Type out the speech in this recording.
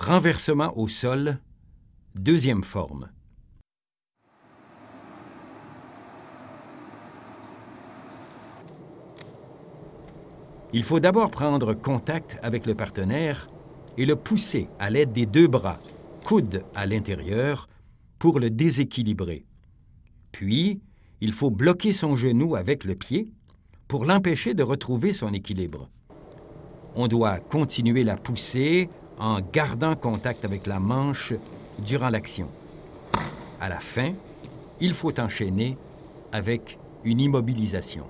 Renversement au sol, deuxième forme. Il faut d'abord prendre contact avec le partenaire et le pousser à l'aide des deux bras, coude à l'intérieur, pour le déséquilibrer. Puis, il faut bloquer son genou avec le pied pour l'empêcher de retrouver son équilibre. On doit continuer la poussée en gardant contact avec la manche durant l'action. À la fin, il faut enchaîner avec une immobilisation.